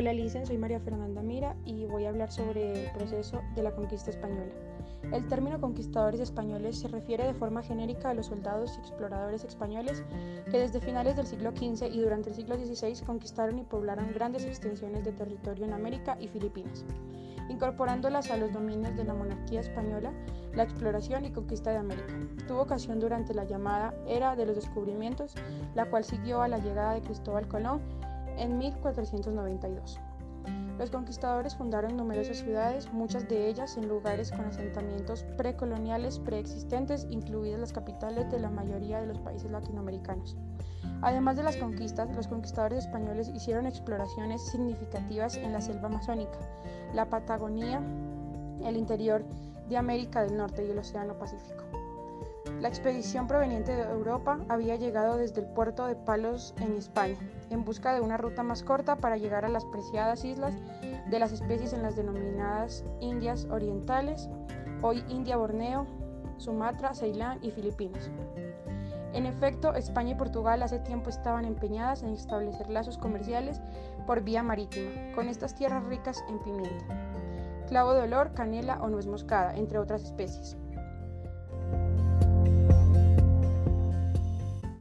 Hola Licen, soy María Fernanda Mira y voy a hablar sobre el proceso de la conquista española. El término conquistadores españoles se refiere de forma genérica a los soldados y exploradores españoles que desde finales del siglo XV y durante el siglo XVI conquistaron y poblaron grandes extensiones de territorio en América y Filipinas, incorporándolas a los dominios de la monarquía española, la exploración y conquista de América. Tuvo ocasión durante la llamada Era de los Descubrimientos, la cual siguió a la llegada de Cristóbal Colón en 1492. Los conquistadores fundaron numerosas ciudades, muchas de ellas en lugares con asentamientos precoloniales preexistentes, incluidas las capitales de la mayoría de los países latinoamericanos. Además de las conquistas, los conquistadores españoles hicieron exploraciones significativas en la selva amazónica, la Patagonia, el interior de América del Norte y el Océano Pacífico. La expedición proveniente de Europa había llegado desde el puerto de Palos en España, en busca de una ruta más corta para llegar a las preciadas islas de las especies en las denominadas Indias Orientales, hoy India Borneo, Sumatra, Ceilán y Filipinas. En efecto, España y Portugal hace tiempo estaban empeñadas en establecer lazos comerciales por vía marítima con estas tierras ricas en pimienta, clavo de olor, canela o nuez moscada, entre otras especies.